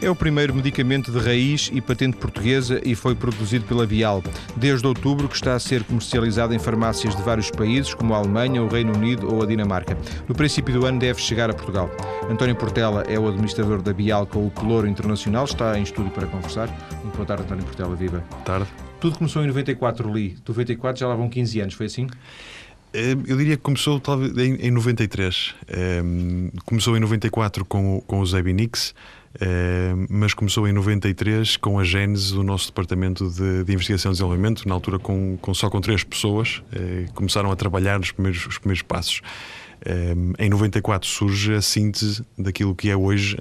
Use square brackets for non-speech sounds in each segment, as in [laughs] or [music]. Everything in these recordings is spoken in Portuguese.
É o primeiro medicamento de raiz e patente portuguesa e foi produzido pela Bial. Desde outubro que está a ser comercializado em farmácias de vários países, como a Alemanha, o Reino Unido ou a Dinamarca. No princípio do ano deve chegar a Portugal. António Portela é o administrador da Bial com o Coloro Internacional, está em estúdio para conversar. Muito boa tarde, António Portela, viva. Boa tarde. Tudo começou em 94, li. 94 já lá vão 15 anos, foi assim? Eh, eu diria que começou talvez em, 93. Eh, começou em 94 com, com o Zebinix, eh, mas começou em 93 com a gênese do nosso departamento de, de investigação e desenvolvimento, na altura com, com, só com três pessoas, começaram a trabalhar nos primeiros, os primeiros passos. Em 94 surge a síntese daquilo que é hoje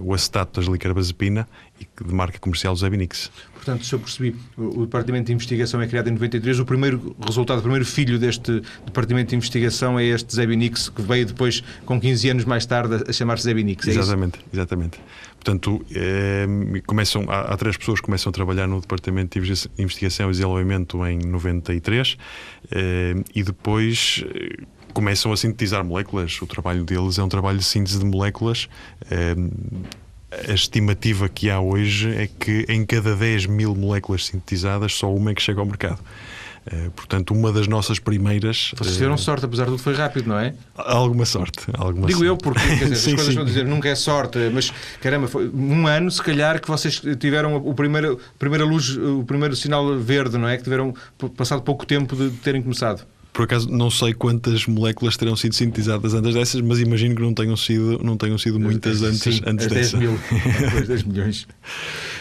o acetato das licarbazepina e de marca comercial Zebinix. Portanto, se eu percebi, o Departamento de Investigação é criado em 93. O primeiro resultado, o primeiro filho deste Departamento de Investigação é este Zebinix, que veio depois, com 15 anos mais tarde, a chamar-se Zebinix. É exatamente, isso? exatamente. Portanto, é, começam, há, há, três pessoas que começam a trabalhar no Departamento de Investigação e Desenvolvimento em 93 é, eh, e depois eh, começam a sintetizar moléculas. O trabalho deles é um trabalho de síntese de moléculas. É, a estimativa que há hoje é que em cada 10 mil moléculas sintetizadas, só uma é que chega ao mercado. Uh, portanto, uma das nossas primeiras. Vocês tiveram uh, sorte, apesar de tudo foi rápido, não é? Alguma sorte. Alguma Digo sorte. eu, porque dizer, [laughs] as sim, coisas sim. vão dizer nunca é sorte, mas caramba, foi um ano, se calhar, que vocês tiveram o primeiro, primeira luz, o primeiro sinal verde, não é? Que tiveram passado pouco tempo de terem começado. Por acaso não sei quantas moléculas terão sido sintetizadas antes dessas, mas imagino que não tenham sido, não tenham sido muitas antes, Sim, antes 10 dessa. mil, [laughs] 10 milhões.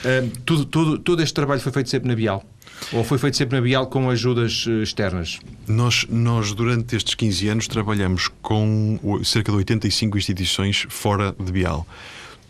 Uh, tudo, tudo, todo este trabalho foi feito sempre na Bial? Ou foi feito sempre na Bial com ajudas eh, externas? Nós, nós, durante estes 15 anos, trabalhamos com cerca de 85 instituições fora de Bial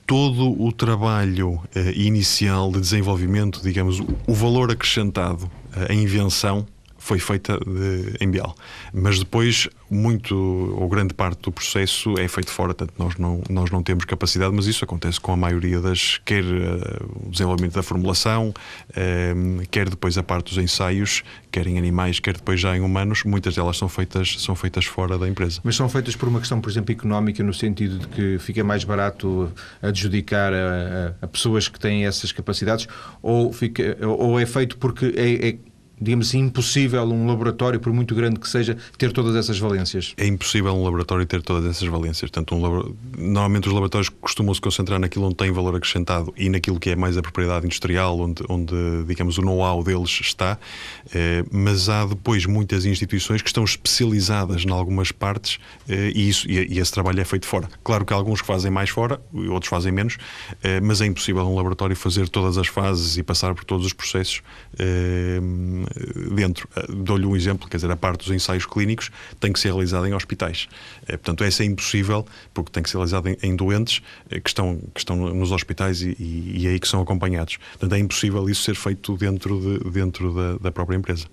todo o trabalho eh, inicial de desenvolvimento, digamos, o valor acrescentado, a invenção, foi feita de, em Bial. Mas depois, muito ou grande parte do processo é feito fora, portanto, nós não, nós não temos capacidade, mas isso acontece com a maioria das, quer uh, o desenvolvimento da formulação, uh, quer depois a parte dos ensaios, quer em animais, quer depois já em humanos, muitas delas são feitas, são feitas fora da empresa. Mas são feitas por uma questão, por exemplo, económica, no sentido de que fica mais barato adjudicar a, a, a pessoas que têm essas capacidades, ou, fica, ou é feito porque é, é digamos assim, impossível um laboratório, por muito grande que seja, ter todas essas valências? É impossível um laboratório ter todas essas valências. Portanto, um normalmente os laboratórios costumam se concentrar naquilo onde tem valor acrescentado e naquilo que é mais a propriedade industrial, onde, onde digamos, o know-how deles está. Eh, mas há depois muitas instituições que estão especializadas em algumas partes eh, e, isso, e, e, esse trabalho é feito fora. Claro que há alguns que fazem mais fora, outros fazem menos, eh, mas é impossível um laboratório fazer todas as fases e passar por todos os processos dentro. Eh, dou-lhe um exemplo, quer dizer, a parte dos ensaios clínicos tem que ser realizada em hospitais. Eh, portanto, essa é impossível, porque tem que ser realizada em, em doentes eh, que estão, que estão nos hospitais e, e, e, é aí que são acompanhados. Portanto, é impossível isso ser feito dentro, de, dentro da, da própria empresa.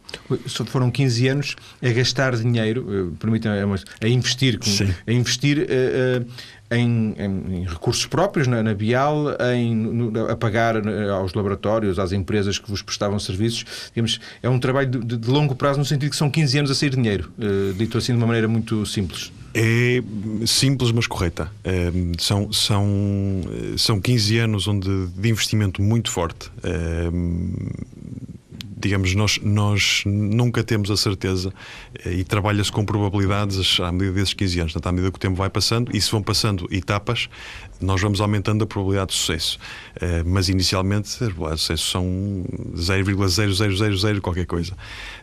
Só foram 15 anos a gastar dinheiro, permitam a investir, a investir uh, uh, em, em, em, recursos próprios na, na Bial, em, no, a pagar eh, aos laboratórios, às empresas que vos prestavam serviços. Digamos, é um trabalho de, de longo prazo, no sentido que são 15 anos a sair dinheiro, uh, dito assim de uma maneira muito simples. É simples, mas correta. É, são, são, são 15 anos onde, de investimento muito forte. Digamos, nós, nós nunca temos a certeza eh, e trabalha-se com probabilidades à medida desses 15 anos. Portanto, à medida que o tempo vai passando, e se vão passando etapas, nós vamos aumentando a probabilidade de sucesso. Eh, mas inicialmente as probabilidades de sucesso são 0,0000 qualquer coisa.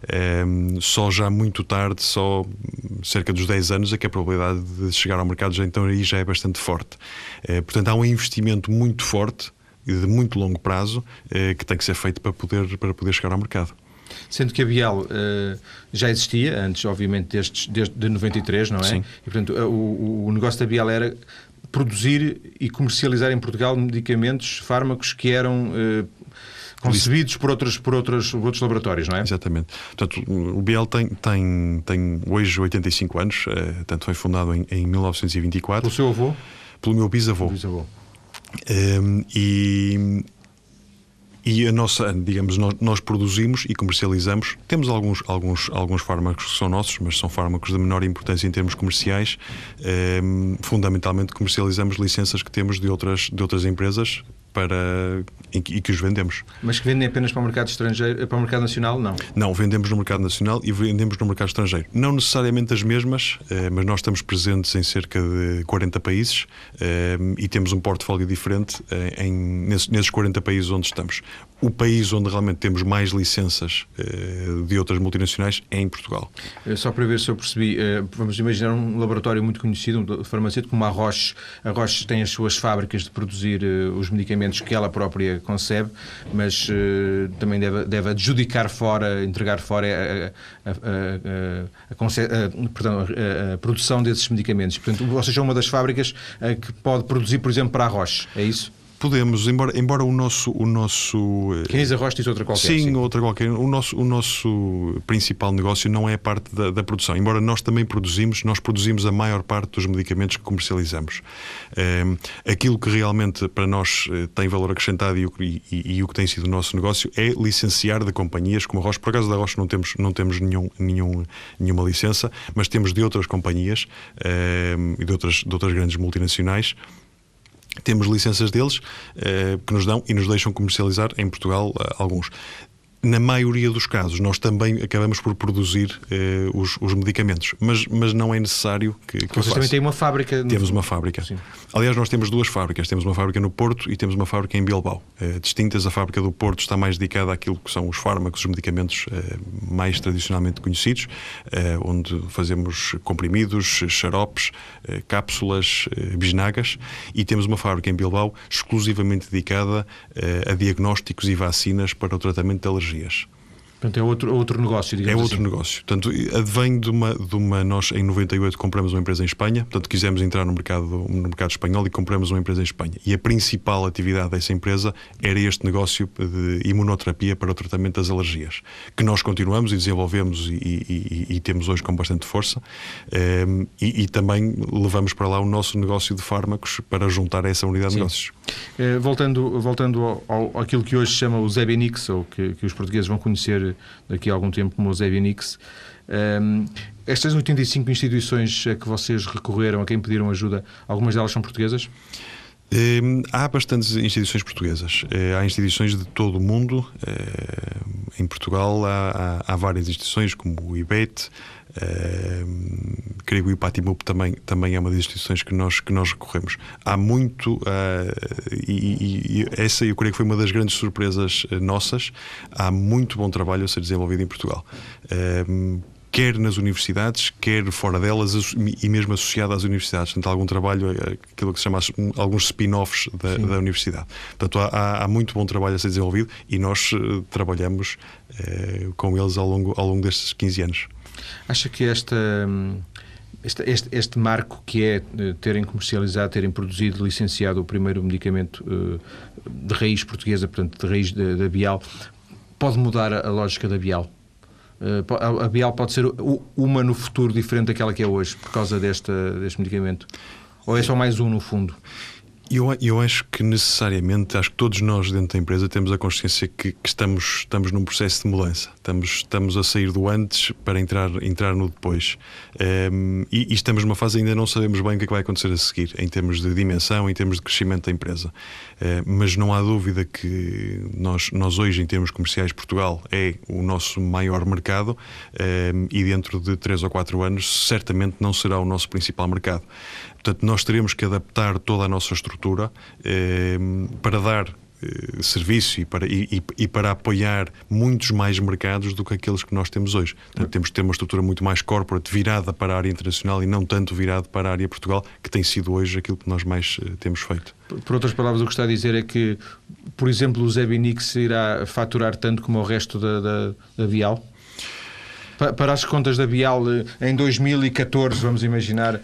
Eh, só já muito tarde, só cerca dos 10 anos, é que a probabilidade de chegar ao mercado já então aí já é bastante forte. Portanto, há um investimento muito forte de muito longo prazo eh, que tem que ser feito para poder, para poder chegar ao mercado. Sendo que a Bial uh, já existia, antes, obviamente, destes, desde de 93, não é? Sim. E, portanto, o, o negócio da Bial era produzir e comercializar em Portugal medicamentos, fármacos que eram uh, concebidos por outros, por, outros, por outros laboratórios, não é? Exatamente. Portanto, o Biel tem, tem, tem hoje 85 anos, uh, tanto foi fundado em, em 1924. Pelo seu avô? Pelo meu bisavô. bisavô. Um, e, e a nossa, digamos, nós, nós, produzimos e comercializamos. Temos alguns, alguns, alguns fármacos que são nossos, mas são fármacos de menor importância em termos comerciais. Um, fundamentalmente comercializamos licenças que temos de outras, de outras empresas para e que, os vendemos. Mas que vendem apenas para o mercado estrangeiro, para o mercado nacional, não? Não, vendemos no mercado nacional e vendemos no mercado estrangeiro. Não necessariamente as mesmas, eh, mas nós estamos presentes em cerca de 40 países eh, e temos um portfólio diferente eh, em, nesses 40 países onde estamos. O país onde realmente temos mais licenças de outras multinacionais é em Portugal. Só para ver se eu percebi, vamos imaginar um laboratório muito conhecido, um farmacêutico como a Roche. A Roche tem as suas fábricas de produzir os medicamentos que ela própria concebe, mas uh, também deve, deve adjudicar fora, entregar fora a, a, a, perdão, a, produção desses medicamentos. Portanto, vocês são uma das fábricas uh, que pode produzir, por exemplo, para a Roche, é isso? Podemos, embora, embora o nosso. O nosso eh, arroz diz outra qualquer. Sim, sim, outra qualquer. O nosso, o nosso principal negócio não é a parte da, da, produção. Embora nós também produzimos, nós produzimos a maior parte dos medicamentos que comercializamos. É, aquilo que realmente para nós eh, tem valor acrescentado e, e, e, e, o que tem sido o nosso negócio é licenciar de companhias como a Roche. Por acaso da Roche não temos, não temos nenhum, nenhum, nenhuma licença, mas temos de outras companhias é, e de outras, de outras grandes multinacionais temos licenças deles eh, que nos dão e nos deixam comercializar em Portugal eh, alguns na maioria dos casos, nós também acabamos por produzir eh, os, os, medicamentos, mas, mas não é necessário que. que Vocês também têm uma fábrica. No... Temos uma fábrica. Sim. Aliás, nós temos duas fábricas. Temos uma fábrica no Porto e temos uma fábrica em Bilbao. Eh, distintas, a fábrica do Porto está mais dedicada àquilo que são os fármacos, os medicamentos eh, mais tradicionalmente conhecidos, eh, onde fazemos comprimidos, xaropes, eh, cápsulas, eh, bisnagas, e temos uma fábrica em Bilbao exclusivamente dedicada a diagnósticos e vacinas para o tratamento de alergias energias. Portanto, é outro, outro negócio, digamos É outro assim. negócio. Portanto, advém de uma, de uma. Nós, em 98, compramos uma empresa em Espanha. Portanto, quisemos entrar no mercado, no mercado espanhol e compramos uma empresa em Espanha. E a principal atividade dessa empresa era este negócio de imunoterapia para o tratamento das alergias, que nós continuamos e desenvolvemos e, e, e, e temos hoje com bastante força. Um, ehm, e, também levamos para lá o nosso negócio de fármacos para juntar a essa unidade Sim. de negócios. Eh, voltando voltando ao, ao, àquilo que hoje se chama o Zebenix, ou que, que os portugueses vão conhecer daqui a algum tempo, como o Zé Vinix. Um, estas 85 instituições a que vocês recorreram, a quem pediram ajuda, algumas delas são portuguesas? Um, há bastantes instituições portuguesas. Uh, há instituições de todo o mundo. Uh, em Portugal há, há, há, várias instituições, como o IBET, creio que o Patimup também, também é uma das instituições que nós, que nós recorremos. Há muito, uh, e, e, essa eu creio que foi uma das grandes surpresas nossas, há muito bom trabalho a ser desenvolvido em Portugal. Quer nas universidades, quer fora delas e mesmo associado às universidades. Portanto, há algum trabalho, eh, aquilo que se chama alguns spin-offs da, da, universidade. Portanto, há, há, muito bom trabalho a ser desenvolvido e nós uh, trabalhamos uh, com eles ao longo, ao longo destes 15 anos. Acha que esta. Este, este, este, marco que é terem comercializado, terem produzido, licenciado o primeiro medicamento uh, de raiz portuguesa, portanto, de raiz da Bial, pode mudar a lógica da Bial? Uh, a Bial pode ser uma no futuro diferente daquela que é hoje, por causa desta, deste medicamento? Ou é só mais um no fundo? Eu, eu acho que necessariamente, acho que todos nós dentro da empresa temos a consciência que, que, estamos, estamos num processo de mudança. Estamos, estamos a sair do antes para entrar, entrar no depois. Um, ehm, e, e, estamos numa fase ainda não sabemos bem o que é que vai acontecer a seguir, em termos de dimensão, em termos de crescimento da empresa. Uh, mas não há dúvida que nós, nós hoje, em termos comerciais, Portugal é o nosso maior mercado um, ehm, e dentro de 3 ou 4 anos certamente não será o nosso principal mercado. Portanto, nós teremos que adaptar toda a nossa estrutura eh, para dar eh, serviço e para, e, e, para apoiar muitos mais mercados do que aqueles que nós temos hoje. Portanto, temos que ter uma estrutura muito mais corporate, virada para a área internacional e não tanto virada para a área Portugal, que tem sido hoje aquilo que nós mais eh, temos feito. Por outras palavras, o que está a dizer é que, por exemplo, o Zebinix irá faturar tanto como o resto da, da, da Vial? Para as contas da Vial em 2014, vamos imaginar,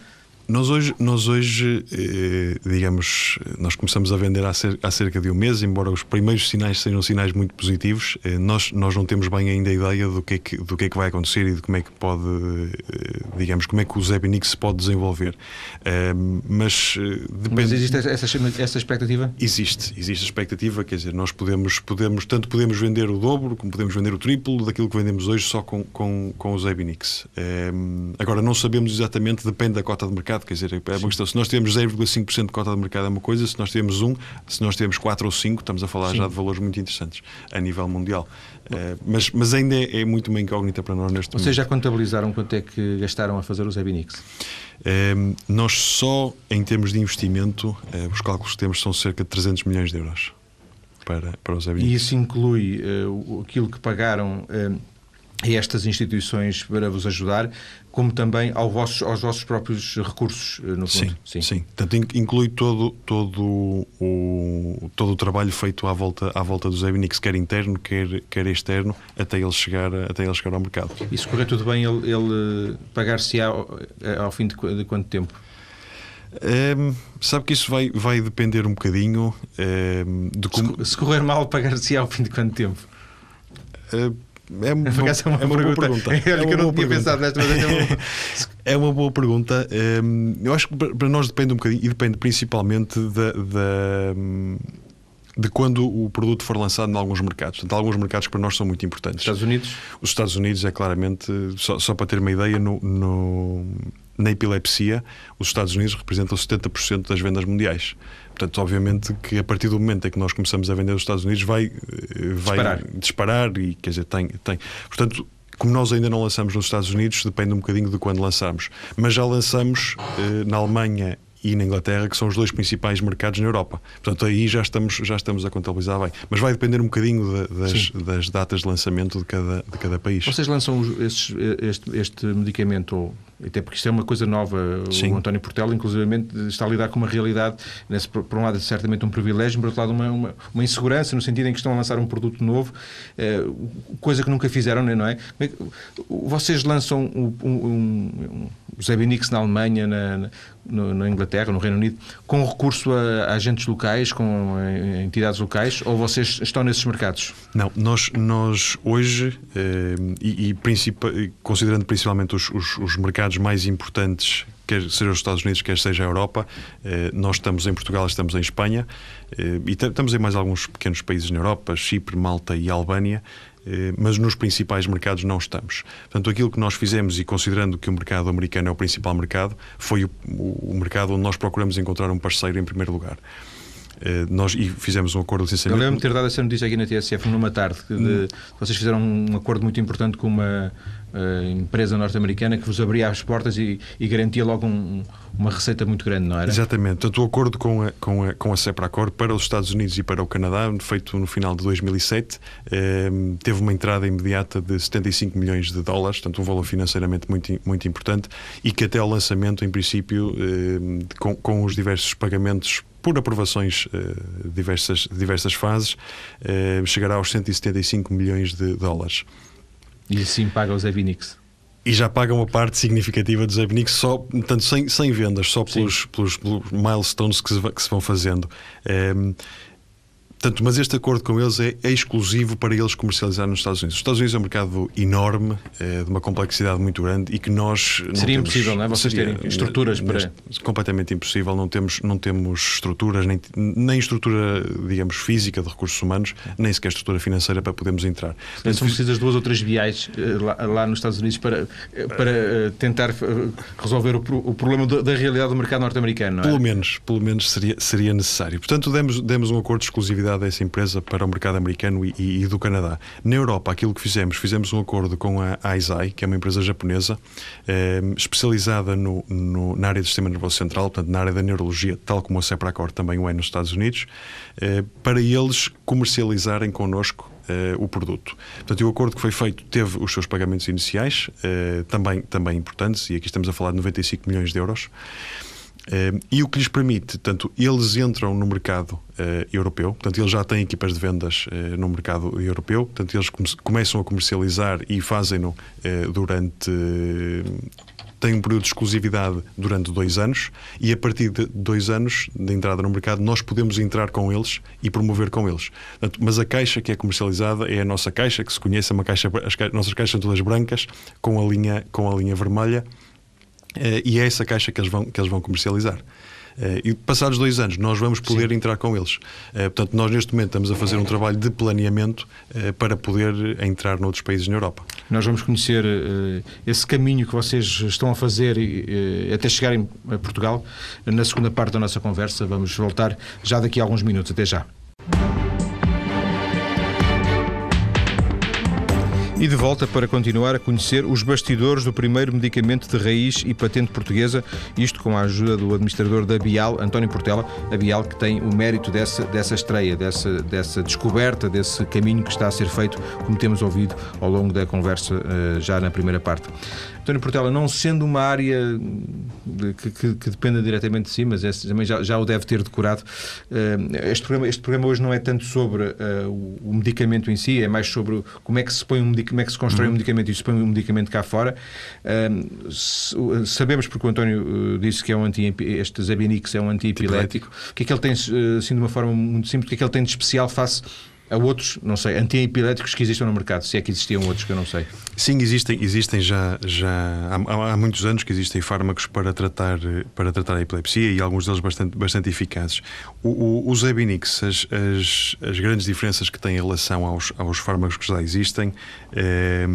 nós hoje, nós hoje eh, digamos, nós começamos a vender há, há, cerca de um mês, embora os primeiros sinais sejam sinais muito positivos, eh, nós, nós não temos bem ainda a ideia do que, é que, do que é que vai acontecer e de como é que pode, eh, digamos, como é que o Zebinix se pode desenvolver. mas depende... Mas existe essa, essa expectativa? Existe, existe a expectativa, quer dizer, nós podemos, podemos, tanto podemos vender o dobro, como podemos vender o triplo daquilo que vendemos hoje só com, com, com o Zebinix. agora, não sabemos exatamente, depende da cota de mercado mercado. Quer dizer, é uma questão. Se nós temos 0,5% de cota de mercado é uma coisa, se nós temos 1, se nós temos 4 ou 5, estamos a falar Sim. já de valores muito interessantes a nível mundial. Uh, mas, mas ainda é, é, muito uma incógnita para nós neste Vocês momento. Vocês já contabilizaram quanto é que gastaram a fazer os Ebinix? Uh, nós só em termos de investimento, uh, os cálculos que temos são cerca de 300 milhões de euros para, para os Ebinix. E isso inclui aquilo que pagaram a estas instituições para vos ajudar, como também ao vossos, aos vossos próprios recursos, eh, no fundo. Sim, sim. sim. Portanto, inclui todo, todo, o, todo o trabalho feito à volta, à volta do Zebinix, quer interno, quer, quer externo, até ele, chegar, até ele chegar ao mercado. E se correr tudo bem, ele, ele pagar-se ao, ao fim de, de quanto tempo? Um, sabe que isso vai, vai depender um bocadinho um, de como. Se, correr mal, pagar-se ao fim de quanto tempo? Uh, é, uma, é uma, é uma boa pergunta. É, é que eu não tinha pensado nesta [laughs] É uma boa pergunta. Eu acho que para nós depende um bocadinho e depende principalmente da, da hum, de quando o produto for lançado em alguns mercados. Portanto, alguns mercados que para nós são muito importantes. Estados Unidos? Os Estados Unidos é claramente, só, só para ter uma ideia, no, no, na epilepsia, os Estados Unidos representam 70% das vendas mundiais. Portanto, obviamente que a partir do momento em que nós começamos a vender nos Estados Unidos vai, eh, vai disparar. disparar e quer dizer, tem, tem. Portanto, como nós ainda não lançamos nos Estados Unidos, depende um bocadinho de quando lançamos. Mas já lançamos eh, na Alemanha e na Inglaterra, que são os dois principais mercados na Europa. Portanto, aí já estamos, já estamos a contabilizar bem. Mas vai depender um bocadinho de, das, das, datas de lançamento de cada, de cada país. Vocês lançam esses, este, este medicamento até porque isto é uma coisa nova. Sim. O António Portela, inclusivamente, está a lidar com uma realidade, nesse, por um lado, certamente um privilégio, por outro lado, uma, uma, uma, insegurança, no sentido em que estão a lançar um produto novo, eh, coisa que nunca fizeram, não é? é vocês lançam um, um, um, o Zebinix na Alemanha, na, na, na, Inglaterra, no Reino Unido, com recurso a, a agentes locais, com a, a entidades locais, ou vocês estão nesses mercados? Não, nós, nós hoje, eh, e, e considerando principalmente os, os, os mercados mercados mais importantes, quer seja os Estados Unidos, quer seja a Europa. Eh, nós estamos em Portugal, estamos em Espanha eh, e estamos em mais alguns pequenos países na Europa, Chipre, Malta e Albânia eh, mas nos principais mercados não estamos. Portanto, aquilo que nós fizemos, e considerando que o mercado americano é o principal mercado, foi o mercado onde nós procuramos encontrar um parceiro em primeiro lugar. Nós e fizemos um acordo de licenciamento. Eu lembro-me ter dado essa notícia aqui na TSF numa tarde, que de, hum. vocês fizeram um acordo muito importante com uma, uh, empresa norte-americana que vos abria as portas e, e garantia logo um, uma receita muito grande, não era? Exatamente. Portanto, o acordo com a, com a, com a CEPRACOR para os Estados Unidos e para o Canadá, feito no final de 2007, eh, teve uma entrada imediata de 75 milhões de dólares, portanto, um valor financeiramente muito, muito importante, e que até ao lançamento, em princípio, eh, com, com os diversos pagamentos por aprovações eh, diversas, diversas fases, eh, chegará aos 175 milhões de dólares. E assim paga os Evinix. E já pagam uma parte significativa dos Evinix só, portanto, sem, sem vendas, só pelos, pelos, pelos, milestones que se, que se vão fazendo. Um, ehm, Portanto, mas este acordo com eles é, é, exclusivo para eles comercializar nos Estados Unidos. Os Estados Unidos é um mercado enorme, é, de uma complexidade muito grande e que nós. Seria temos, impossível, não é? Vocês seria, terem estruturas para. Completamente impossível, não temos, não temos estruturas, nem, nem estrutura, digamos, física de recursos humanos, nem sequer estrutura financeira para podermos entrar. Portanto, são precisas duas ou três viais eh, lá, lá, nos Estados Unidos para, eh, para eh, tentar resolver o, o problema da realidade do mercado norte-americano, não é? Pelo menos, pelo menos seria, seria necessário. Portanto, demos, demos um acordo de exclusividade dessa empresa para o mercado americano e, e, do Canadá. Na Europa, aquilo que fizemos, fizemos um acordo com a Aizai, que é uma empresa japonesa, eh, especializada no, no, na área do sistema nervoso central, portanto, na área da neurologia, tal como a Sepracor também o é nos Estados Unidos, eh, para eles comercializarem connosco Uh, o produto. Portanto, o acordo que foi feito teve os seus pagamentos iniciais, uh, também, também importantes, e aqui estamos a falar de 95 milhões de euros. Uh, e o que lhes permite, tanto eles entram no mercado uh, europeu, portanto eles já têm equipas de vendas uh, no mercado europeu, portanto eles come começam a comercializar e fazem-no durante têm um período de exclusividade durante dois anos e a partir de dois anos de entrada no mercado nós podemos entrar com eles e promover com eles. Portanto, mas a caixa que é comercializada é a nossa caixa, que se conhece, é uma caixa, as nossas caixas são todas brancas, com a linha, com a linha vermelha eh, e é essa caixa que eles vão, que eles vão comercializar. e passados dois anos, nós vamos poder Sim. entrar com eles. portanto, nós neste momento estamos a fazer um trabalho de planeamento para poder entrar noutros países na Europa. Nós vamos conhecer esse caminho que vocês estão a fazer até chegarem a Portugal na segunda parte da nossa conversa. Vamos voltar já daqui a alguns minutos. Até já. E de volta para continuar a conhecer os bastidores do primeiro medicamento de raiz e patente portuguesa, isto com a ajuda do administrador da Bial, António Portela, a Bial que tem o mérito dessa, dessa estreia, dessa, dessa descoberta, desse caminho que está a ser feito, como temos ouvido ao longo da conversa eh, já na primeira parte. António Portela, não sendo uma área que, que, que dependa diretamente de si, mas esse também já, já o deve ter decorado, uh, este, programa, este programa hoje não é tanto sobre uh, o, o, medicamento em si, é mais sobre como é que se põe um como é que se constrói uhum. um medicamento e se põe um medicamento cá fora. Uh, sabemos, porque o António disse que é um anti este Zabinix é um antiepilético, o que é que ele tem, assim de uma forma muito simples, o que é que ele tem de especial face a outros, não sei, antiepiléticos que existam no mercado, se é que existiam outros que eu não sei. Sim, existem, existem já, já há, há, muitos anos que existem fármacos para tratar, para tratar a epilepsia e alguns deles bastante, bastante eficazes. O, o, os Ebinix, as, as, as, grandes diferenças que têm em relação aos, aos fármacos que já existem, eh,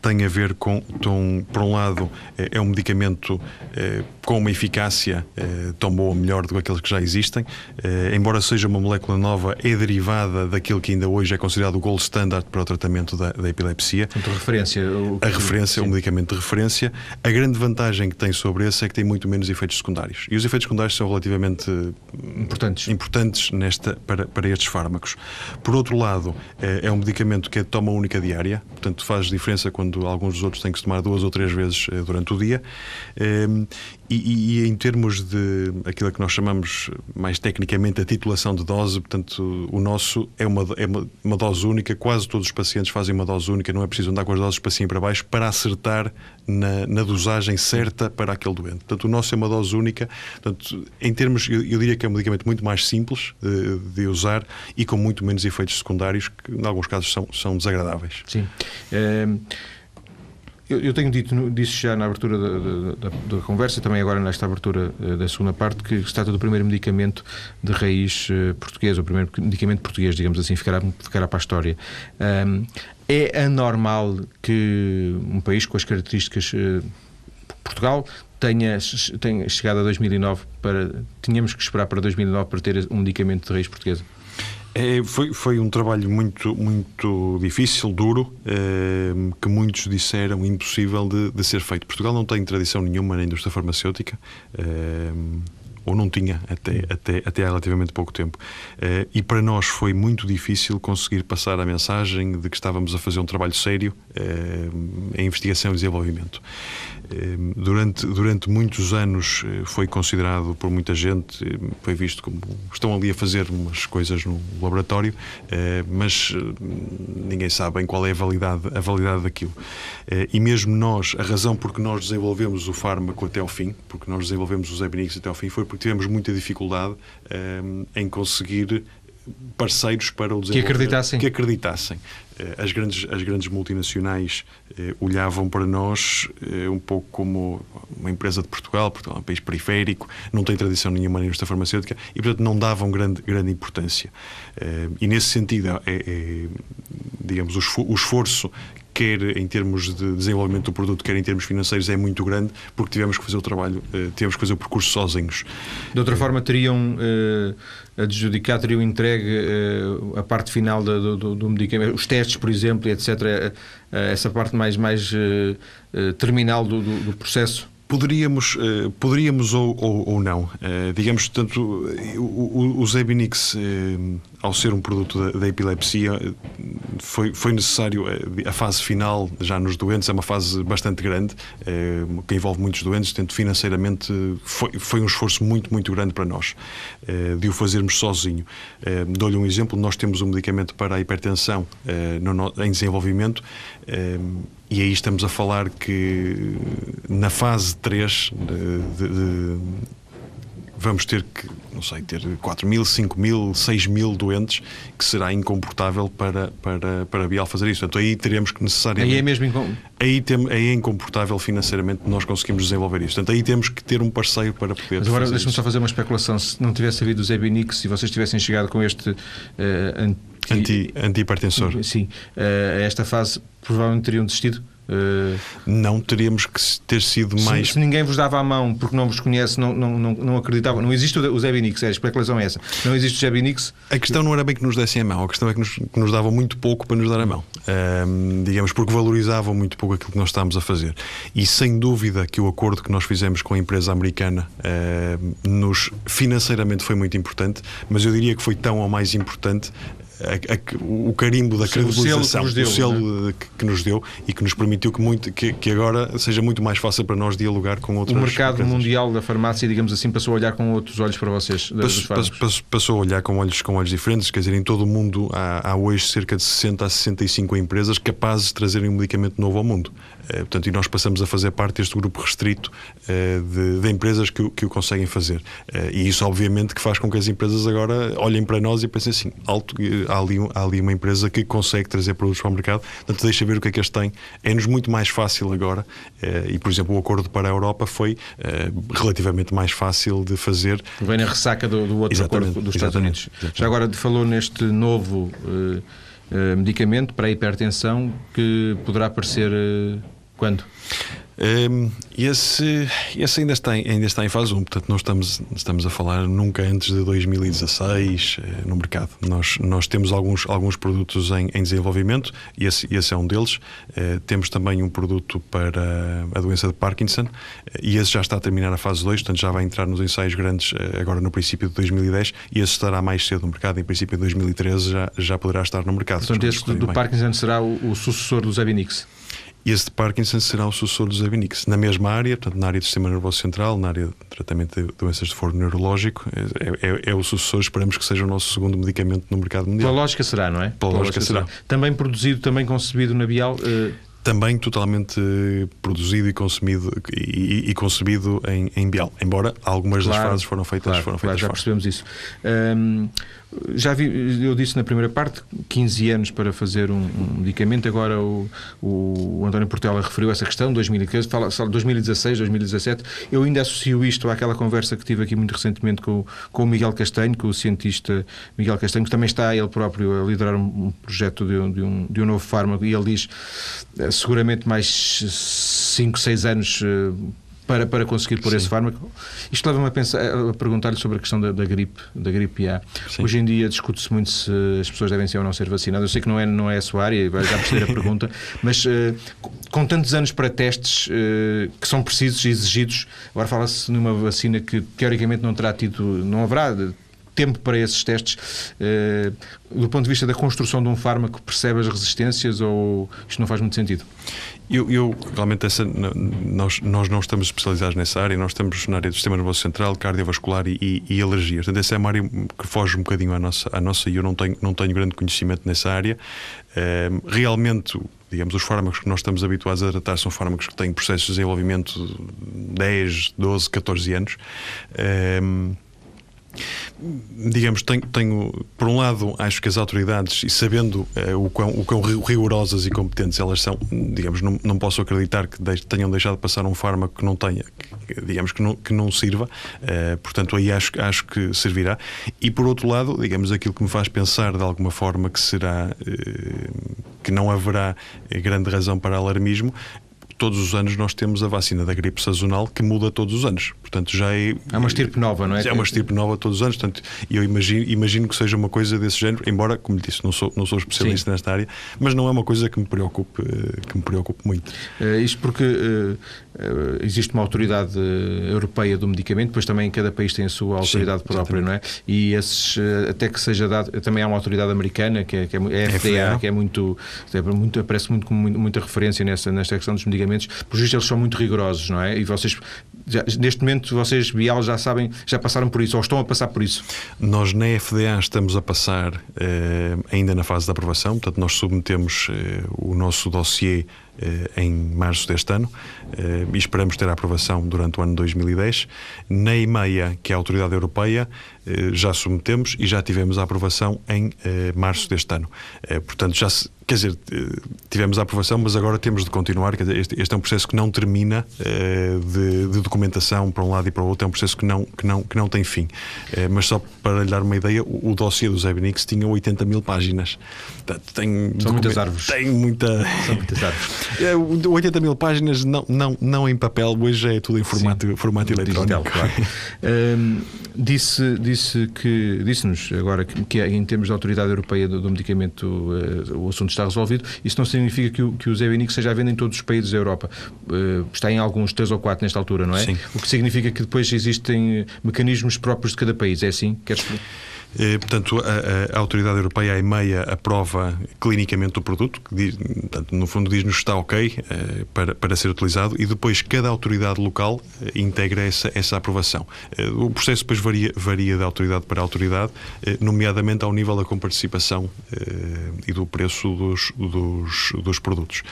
têm a ver com, com, por um lado, é, é um medicamento eh, com uma eficácia eh, tão boa ou melhor do que aqueles que já existem, eh, embora seja uma molécula nova, é derivada da daquilo que ainda hoje é considerado o gold standard para o tratamento da, da epilepsia. Portanto, referência. A referência, é um medicamento de referência. A grande vantagem que tem sobre esse é que tem muito menos efeitos secundários. E os efeitos secundários são relativamente importantes, importantes nesta, para, para estes fármacos. Por outro lado, é, é um medicamento que é de toma única diária, portanto faz diferença quando alguns dos outros têm que se tomar duas ou três vezes eh, durante o dia. Ehm, e, e, em termos de aquilo que nós chamamos mais tecnicamente a titulação de dose, portanto, o nosso é uma, é uma, dose única, quase todos os pacientes fazem uma dose única, não é preciso andar com as doses para cima e para baixo para acertar na, na dosagem certa para aquele doente. Portanto, o nosso é uma dose única, portanto, em termos, eu, eu diria que é um medicamento muito mais simples de, de, usar e com muito menos efeitos secundários, que em alguns casos são, são desagradáveis. Sim. É... Eu, eu, tenho dito, disse já na abertura da, da, da, conversa e também agora nesta abertura eh, da segunda parte que se trata do primeiro medicamento de raiz uh, portuguesa, o primeiro medicamento português, digamos assim, ficará, ficará para a história. Um, é anormal que um país com as características uh, Portugal tenha, tenha chegado a 2009 para. Tínhamos que esperar para 2009 para ter um medicamento de raiz portuguesa? É, foi, foi um trabalho muito, muito difícil, duro, é, que muitos disseram impossível de, de, ser feito. Portugal não tem tradição nenhuma na indústria farmacêutica. É, ou não tinha até, até, até há relativamente pouco tempo. Uh, e para nós foi muito difícil conseguir passar a mensagem de que estávamos a fazer um trabalho sério uh, em investigação e desenvolvimento. Uh, durante, durante muitos anos foi considerado por muita gente, foi visto como estão ali a fazer umas coisas no laboratório, mas ninguém sabe bem qual é a validade, a validade daquilo. e mesmo nós, a razão por que nós desenvolvemos o fármaco até ao fim, porque nós desenvolvemos os Ebinix até ao fim, foi porque tivemos muita dificuldade um, em conseguir parceiros para o desenvolvimento. Que acreditassem. Que acreditassem. Eh, as grandes, as grandes multinacionais eh, olhavam para nós eh, um pouco como uma empresa de Portugal, Portugal é um país periférico, não tem tradição nenhuma na indústria farmacêutica e, portanto, não davam grande, grande importância. Eh, e, nesse sentido, é, é digamos, o esforço quer em termos de desenvolvimento do produto, quer em termos financeiros, é muito grande, porque tivemos que fazer o trabalho, eh, tivemos que fazer o percurso sozinhos. De outra forma, teriam uh, adjudicado, teriam entregue a parte final do, do, do, medicamento, os testes, por exemplo, etc., essa parte mais, mais terminal do, do processo? Poderíamos, uh, poderíamos ou, ou, ou não. Uh, digamos, portanto, o, o, Zebinix, uh, ao ser um produto da, da, epilepsia, foi, foi necessário a fase final, já nos doentes, é uma fase bastante grande, que envolve muitos doentes, portanto, financeiramente foi, foi um esforço muito, muito grande para nós, de o fazermos sozinho. Dou-lhe um exemplo, nós temos um medicamento para a hipertensão em desenvolvimento, e aí estamos a falar que na fase 3 de, de, vamos ter que, não sei, ter 4 mil, 5 mil, 6 mil doentes, que será incomportável para, para, para a Bial fazer isso. Portanto, aí teremos que necessariamente. Aí é mesmo incom... aí, tem, aí é incomportável financeiramente nós conseguimos desenvolver isso. Portanto, aí temos que ter um parceiro para poder. Mas agora deixa-me só fazer uma especulação. Se não tivesse havido o Zebinix, se vocês tivessem chegado com este. Uh, anti, anti-hipertensor. Sim, uh, esta fase provavelmente teriam desistido? Uh, não teríamos que ter sido se, mais. Se ninguém vos dava a mão porque não vos conhece, não, não, não, não acreditava. Não existe o Zebinix, é, a especulação é essa. Não existe o Zebinix. A questão não era bem que nos dessem a mão, a questão é que nos, que nos davam muito pouco para nos dar a mão. Uh, digamos, porque valorizavam muito pouco aquilo que nós estávamos a fazer. E sem dúvida que o acordo que nós fizemos com a empresa americana uh, nos financeiramente foi muito importante, mas eu diria que foi tão ou mais importante a, a, o carimbo da credibilização, o selo né? que, que, nos deu e que nos permitiu que, muito, que, que, agora seja muito mais fácil para nós dialogar com outros. O mercado empresas. mundial da farmácia, digamos assim, passou a olhar com outros olhos para vocês. Passou, passou, passou, a olhar com olhos, com olhos diferentes, quer dizer, em todo o mundo há, há hoje cerca de 60 a 65 empresas capazes de trazerem um medicamento novo ao mundo. Eh, portanto, e nós passamos a fazer parte deste grupo restrito eh, de, de empresas que, que, o conseguem fazer. Eh, e isso, obviamente, que faz com que as empresas agora olhem para nós e pensem assim: alto, há, ali, há ali uma empresa que consegue trazer produtos para o mercado, portanto, deixa ver o que é que eles têm. É-nos muito mais fácil agora, e, por exemplo, o acordo para a Europa foi relativamente mais fácil de fazer. Vem na ressaca do, do outro exatamente, acordo dos Estados Unidos. Exatamente. Já agora falou neste novo. Uh, medicamento para a hipertensão que poderá aparecer uh, quando? Um, esse, esse ainda, está em, ainda está em fase 1, portanto, nós estamos, estamos a falar nunca antes de 2016 uh, no mercado. Nós, nós temos alguns, alguns produtos em, em desenvolvimento e esse, esse é um deles. Uh, temos também um produto para a doença de Parkinson uh, e esse já está a terminar a fase 2, portanto, já vai entrar nos ensaios grandes agora no princípio de 2010 e esse estará mais cedo no mercado. Em princípio de 2013 já, já poderá estar no mercado. Portanto, esse do, Parkinson será o, o sucessor do Zabinix? E esse de Parkinson será o sucessor do Zabinix, na mesma área, portanto, na área do sistema nervoso central, na área de tratamento de doenças de foro neurológico, é, é, é, o sucessor, esperamos que seja o nosso segundo medicamento no mercado mundial. Pela lógica será, não é? Pela, Pela lógica, será. será. Também produzido, também concebido na Bial. Uh... Também totalmente produzido e consumido e, e concebido em, em Bial, embora algumas claro, das fases foram feitas, claro, foram feitas claro, já percebemos isso. Um, já vi, eu disse na primeira parte, 15 anos para fazer um, um medicamento, agora o, o, António Portela referiu essa questão, 2015, fala, 2016, 2017. Eu ainda associo isto àquela conversa que tive aqui muito recentemente com, com o Miguel Castanho, com o cientista Miguel Castanho, que também está ele próprio a liderar um, um projeto de, de, um, de um novo fármaco, e ele diz eh, seguramente mais 5, 6 anos eh, para, para conseguir pôr Sim. esse fármaco. Isto leva-me a, pensar, a perguntar-lhe sobre a questão da, da, gripe, da gripe A. Sim. Hoje em dia discute-se muito se as pessoas devem ser ou não ser vacinadas. Eu sei que não é, não é a sua área, vai já perceber a [laughs] pergunta, mas uh, com tantos anos para testes uh, que são precisos e exigidos, agora fala-se numa vacina que teoricamente não terá tido, não haverá tempo para esses testes, uh, do ponto de vista da construção de um fármaco, percebe as resistências ou isto não faz muito sentido? Eu, eu realmente, essa, nós, nós não estamos especializados nessa área, nós estamos na área do sistema nervoso central, cardiovascular e, e, e alergias. Portanto, essa é uma área que foge um bocadinho à nossa, à nossa e eu não tenho, não tenho grande conhecimento nessa área. Uh, realmente, digamos, os fármacos que nós estamos habituados a tratar são fármacos que têm processos de desenvolvimento de 10, 12, 14 anos. Uh, digamos, tenho, tenho, por um lado, acho que as autoridades, e sabendo uh, o, quão, o quão rigorosas e competentes elas são, digamos, não, não posso acreditar que tenham deixado de passar um fármaco que não tenha, que, digamos, que não, que não sirva, uh, portanto, aí acho, acho que servirá. E por outro lado, digamos, aquilo que me faz pensar de alguma forma que será, uh, que não haverá grande razão para alarmismo, todos os anos nós temos a vacina da gripe sazonal que muda todos os anos. Portanto, já é. É uma estirpe nova, não é? É uma estirpe nova todos os anos. Portanto, eu imagino, imagino que seja uma coisa desse género, embora, como lhe disse, não sou, não sou especialista Sim. nesta área, mas não é uma coisa que me preocupe, que me preocupe muito. Uh, isto porque uh, uh, existe uma autoridade europeia do medicamento, depois também cada país tem a sua autoridade Sim, própria, não é? E esses, até que seja dado, também há uma autoridade americana, que é, que é a FDA, que é muito, é muito aparece muito como muita referência nessa, nesta questão dos medicamentos, por justo eles são muito rigorosos, não é? E vocês já, neste momento vocês, Bial, já sabem, já passaram por isso ou estão a passar por isso? Nós na FDA estamos a passar eh, ainda na fase da aprovação, portanto nós submetemos eh, o nosso dossiê eh, em março deste ano eh, e esperamos ter a aprovação durante o ano 2010. Na EMEA, que é a Autoridade Europeia, já submetemos e já tivemos a aprovação em março deste ano. Portanto, já se, quer dizer, tivemos a aprovação, mas agora temos de continuar. Dizer, este, este é um processo que não termina de, de, documentação para um lado e para o outro, é um processo que não, que não, que não tem fim. Mas só para lhe dar uma ideia, o, o dossiê do Zebinix tinha 80 mil páginas. Portanto, tem São muitas árvores. Tem muita. São muitas árvores. 80 [laughs] é, mil páginas, não, não, não em papel, hoje é tudo em formato, Sim, formato eletrónico. Digital, claro. um, [laughs] disse disse que disse-nos agora que, que, em termos da autoridade europeia do, do medicamento uh, o assunto está resolvido. Isso não significa que o, que o Zevinic seja à venda em todos os países da Europa. Uh, está em alguns, três ou quatro nesta altura, não é? Sim. O que significa que depois existem mecanismos próprios de cada país. É assim? Queres eh, portanto, a, a, autoridade europeia, a EMEA, aprova clinicamente o produto, que diz, portanto, no fundo diz-nos que está ok eh, para, para ser utilizado e depois cada autoridade local eh, integra essa, essa aprovação. o processo depois varia, varia de autoridade para autoridade, nomeadamente ao nível da comparticipação e do preço dos, dos, dos produtos.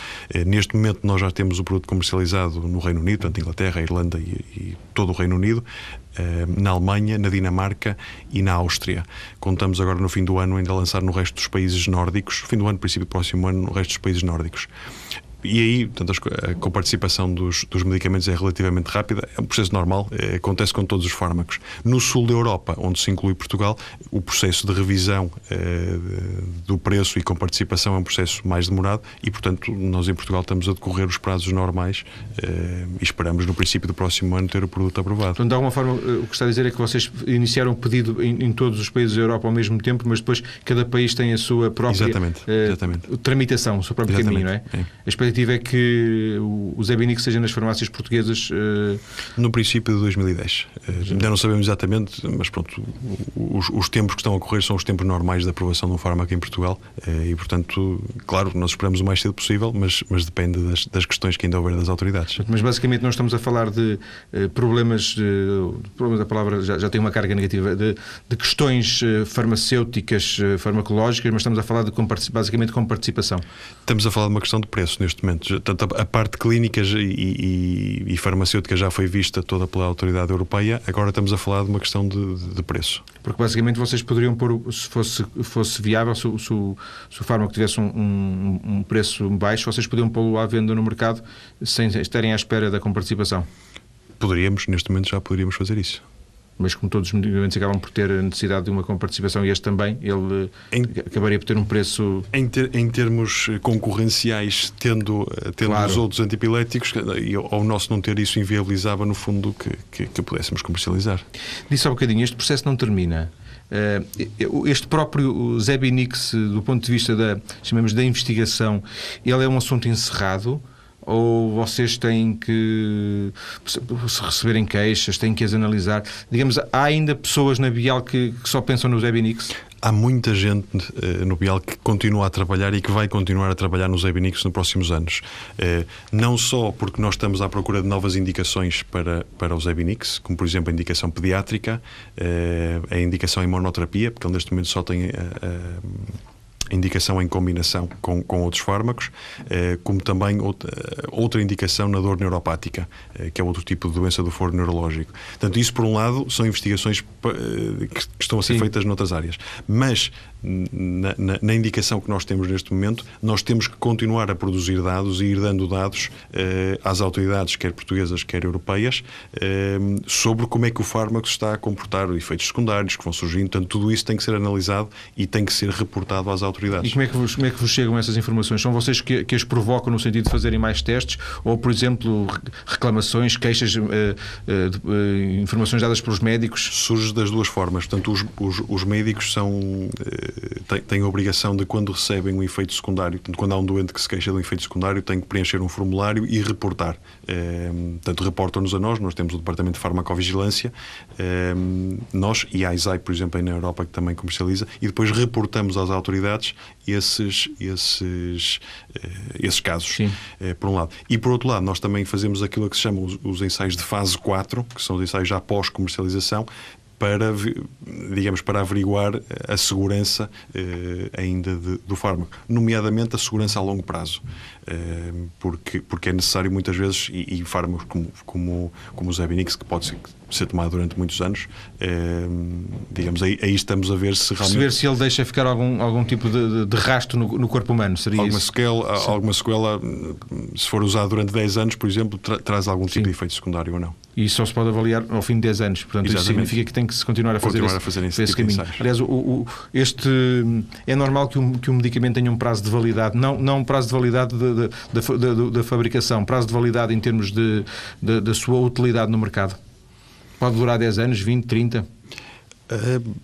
neste momento nós já temos o produto comercializado no Reino Unido, portanto, Inglaterra, Irlanda e, e todo o Reino Unido. Eh, na Alemanha, na Dinamarca e na Áustria. Contamos agora no fim do ano ainda lançar no resto dos países nórdicos, fim do ano, princípio do próximo ano, no resto dos países nórdicos. E aí, portanto, a coparticipação dos, dos medicamentos é relativamente rápida, é um processo normal, é, acontece com todos os fármacos. No sul da Europa, onde se inclui Portugal, o processo de revisão é, do preço e comparticipação é um processo mais demorado e, portanto, nós em Portugal estamos a decorrer os prazos normais é, e esperamos no princípio do próximo ano ter o produto aprovado. Então, de alguma forma, o que está a dizer é que vocês iniciaram o pedido em, em todos os países da Europa ao mesmo tempo, mas depois cada país tem a sua própria exatamente, exatamente. tramitação, o seu próprio exatamente, caminho, não é? é expectativa é que o Zebinic seja nas farmácias portuguesas? Uh... No princípio de 2010. Uh, eh, ainda não sabemos exatamente, mas pronto, os, os, tempos que estão a correr são os tempos normais da aprovação de um fármaco em Portugal uh, e, portanto, claro, nós esperamos o mais cedo possível, mas, mas depende das, das questões que ainda houver das autoridades. Mas basicamente nós estamos a falar de problemas, problemas, a palavra já, já tem uma carga negativa, de, de questões farmacêuticas, farmacológicas, mas estamos a falar de basicamente com participação. Estamos a falar de uma questão de preço neste momento tanto a parte clínica e, e, e, farmacêutica já foi vista toda pela autoridade europeia, agora estamos a falar de uma questão de, de preço. Porque basicamente vocês poderiam pôr, se fosse, fosse viável, se, se, se o fármaco tivesse um, um, um preço baixo, vocês poderiam pô-lo à venda no mercado sem estarem à espera da comparticipação? Poderíamos, neste momento já poderíamos fazer isso mas como todos os medicamentos acabam por ter a necessidade de uma comparticipação e este também, ele em, acabaria por ter um preço... Em, ter, em termos concorrenciais, tendo, tendo claro. os outros antipiléticos, e ao nosso não ter isso inviabilizava, no fundo, que, que, que pudéssemos comercializar. Disse há um bocadinho, este processo não termina. Eh, este próprio Zebinix, do ponto de vista da, chamamos, da investigação, ele é um assunto encerrado ou vocês têm que se receberem queixas, têm que as analisar? Digamos, há ainda pessoas na Bial que, que só pensam no Zebinix? Há muita gente uh, no Bial que continua a trabalhar e que vai continuar a trabalhar no Zebinix nos próximos anos. Uh, não só porque nós estamos à procura de novas indicações para, para o Zebinix, como por exemplo a indicação pediátrica, uh, a indicação em monoterapia, porque ele neste momento só tem indicação em combinação com, com outros fármacos, eh, como também outra, outra indicação na dor neuropática, eh, que é outro tipo de doença do foro neurológico. Portanto, isso, por um lado, são investigações eh, que estão a ser Sim. feitas noutras áreas. Mas, na, na, na, indicação que nós temos neste momento, nós temos que continuar a produzir dados e ir dando dados às autoridades, quer portuguesas, quer europeias, sobre como é que o fármaco está a comportar, efeitos secundários que vão surgindo. Portanto, tudo isso tem que ser analisado e tem que ser reportado às autoridades. E como é que vos, como é que vos chegam essas informações? São vocês que, que as provocam no sentido de fazerem mais testes? Ou, por exemplo, reclamações, queixas, uh, uh, uh, informações dadas pelos médicos? Surge das duas formas. Portanto, os, os, os médicos são têm, têm a obrigação de, quando recebem um efeito secundário, portanto, quando há um doente que se queixa de um efeito secundário, têm que preencher um formulário e reportar. Portanto, reportam-nos a nós, nós temos o Departamento de Farmacovigilância, nós e a ISAI, por exemplo, aí na Europa, que também comercializa, e depois reportamos às autoridades esses, esses, esses casos, Sim. por um lado. E por outro lado, nós também fazemos aquilo que se chama os, os ensaios de fase 4, que são os ensaios já pós-comercialização, para, digamos, para averiguar a segurança eh, ainda de, do fármaco, nomeadamente a segurança a longo prazo, eh, porque, porque é necessário muitas vezes, e, e fármacos como, como, como o Zebinix, que pode ser, ser tomado durante muitos anos, eh, digamos, aí, aí, estamos a ver se realmente... Perceber se ele deixa ficar algum, algum tipo de, de rastro no, no, corpo humano, seria alguma isso? Sequela, alguma sequela, se for usado durante 10 anos, por exemplo, tra traz algum tipo Sim. de efeito secundário ou não. E só se pode avaliar ao fim de 10 anos. Portanto, Exatamente. isso significa que tem que se continuar a fazer, continuar esse, a fazer esse, esse tipo caminho. Aliás, o, o, este, é normal que um, que um medicamento tenha um prazo de validade, não, não um prazo de validade da fabricação, prazo de validade em termos de, da sua utilidade no mercado. Pode durar 10 anos, 20, 30? Uh,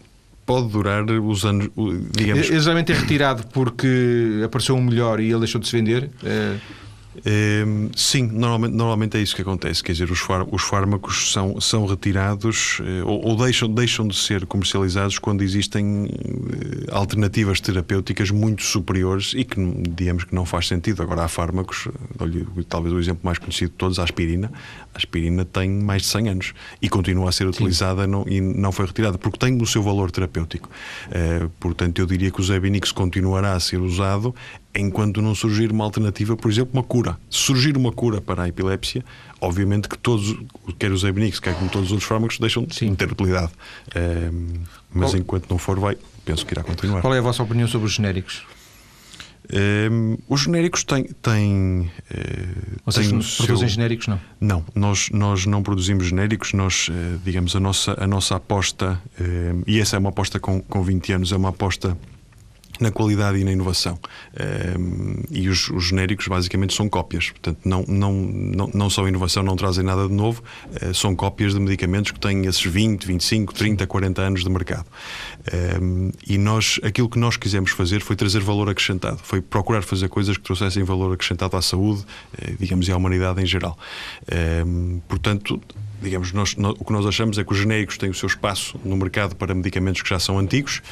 pode durar os anos, digamos... Ele geralmente é retirado porque apareceu um melhor e ele deixou de se vender? Uh... Ehm, sim, normalmente, normalmente é isso que acontece. Quer dizer, os, os fármacos são, são retirados eh, ou, ou, deixam, deixam de ser comercializados quando existem eh, alternativas terapêuticas muito superiores e que, digamos, que não faz sentido. Agora, há fármacos, talvez o exemplo mais conhecido de todos, a aspirina. A aspirina tem mais de 100 anos e continua a ser utilizada não, e não foi retirada, porque tem o seu valor terapêutico. Uh, portanto, eu diria que o Zebinix continuará a ser usado enquanto não surgir uma alternativa, por exemplo, uma cura. Se surgir uma cura para a epilepsia, obviamente que todos, quer os Ebnix, quer como todos os outros fármacos, deixam Sim. de ter utilidade. Uh, mas Qual... enquanto não for, vai, penso que irá continuar. Qual é a vossa opinião sobre os genéricos? Um, os genéricos têm. têm uh, Vocês têm produzem seu... genéricos, não? Não, nós, nós não produzimos genéricos. Nós, uh, digamos, a nossa, a nossa aposta, uh, e essa é uma aposta com, com 20 anos, é uma aposta na qualidade e na inovação. Um, e os, os, genéricos basicamente são cópias, portanto, não, não, não, não são inovação, não trazem nada de novo, uh, são cópias de medicamentos que têm esses 20, 25, 30, 40 anos de mercado. Um, e nós, aquilo que nós quisemos fazer foi trazer valor acrescentado, foi procurar fazer coisas que trouxessem valor acrescentado à saúde, uh, digamos, e à humanidade em geral. Um, portanto, digamos, nós, nós, o que nós achamos é que os genéricos têm o seu espaço no mercado para medicamentos que já são antigos.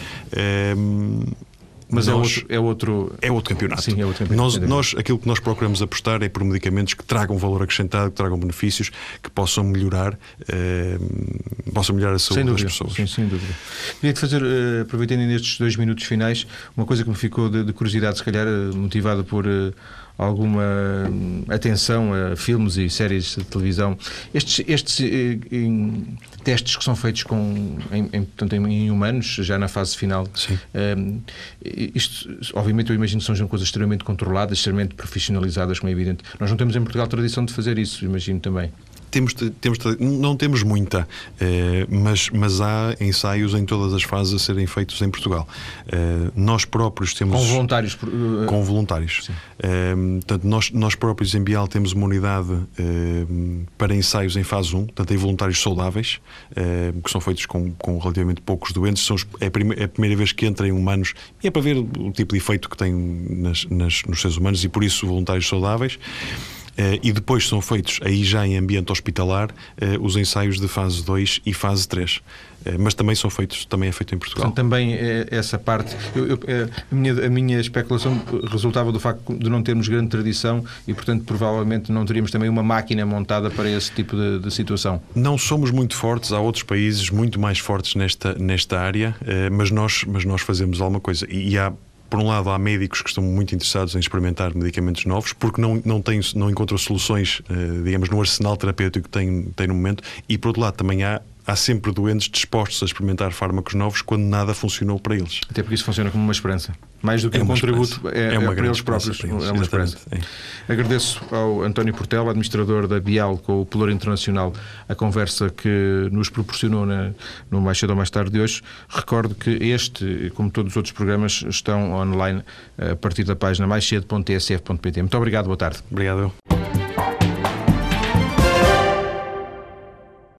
Um, mas é nós, é, outro, é outro. É outro campeonato. Sim, é outro campeonato. Nós, nós, aquilo que nós procuramos apostar é por medicamentos que tragam valor acrescentado, que tragam benefícios, que possam melhorar, eh, possam melhorar a saúde das pessoas. Sim, sem dúvida. Queria-te fazer, eh, aproveitando nestes dois minutos finais, uma coisa que me ficou de, de curiosidade, se calhar eh, motivada por. Eh, alguma hum, atenção a filmes e séries de televisão. Estes, estes eh, em, testes que são feitos com, em, em, portanto, em, humanos, já na fase final, um, isto, obviamente, eu imagino que são coisas extremamente controladas, extremamente profissionalizadas, como é evidente. Nós não temos em Portugal tradição de fazer isso, imagino também temos, temos, não temos muita, eh, mas, mas há ensaios em todas as fases a serem feitos em Portugal. Eh, nós próprios temos. Com voluntários? Com voluntários. Eh, portanto, nós, nós próprios em Bial temos uma unidade para ensaios em fase 1, portanto, em voluntários saudáveis, que são feitos com, com relativamente poucos doentes. São, é, a primeira, é a primeira vez que entra em humanos e é para ver o tipo de efeito que tem nas, nas, nos seres humanos e por isso voluntários saudáveis. Uh, e depois são feitos, aí já em ambiente hospitalar, uh, os ensaios de fase 2 e fase 3. Uh, eh, mas também são feitos, também é feito em Portugal. Portanto, também essa parte. Eu, eu, a, minha, a minha especulação resultava do facto de não termos grande tradição e, portanto, provavelmente não teríamos também uma máquina montada para esse tipo de, de situação. Não somos muito fortes, há outros países muito mais fortes nesta, nesta área, mas, nós, mas nós fazemos alguma coisa. E, e há por um lado, há médicos que estão muito interessados em experimentar medicamentos novos, porque não, não, têm, não encontram soluções, uh, digamos, no arsenal terapêutico que têm, têm no momento, e por outro lado, também há há sempre doentes dispostos a experimentar fármacos novos quando nada funcionou para eles. Até porque isso funciona como uma esperança. Mais do que é um contributo, é, é, uma é para eles próprios. Para eles. É uma esperança. É. Agradeço ao António Portela, administrador da Bial com o Pelour Internacional, a conversa que nos proporcionou na, no Mais Cedo ou Mais Tarde de hoje. Recordo que este, como todos os outros programas, estão online a partir da página maiscedo.tsf.pt. Muito obrigado, boa tarde. Obrigado.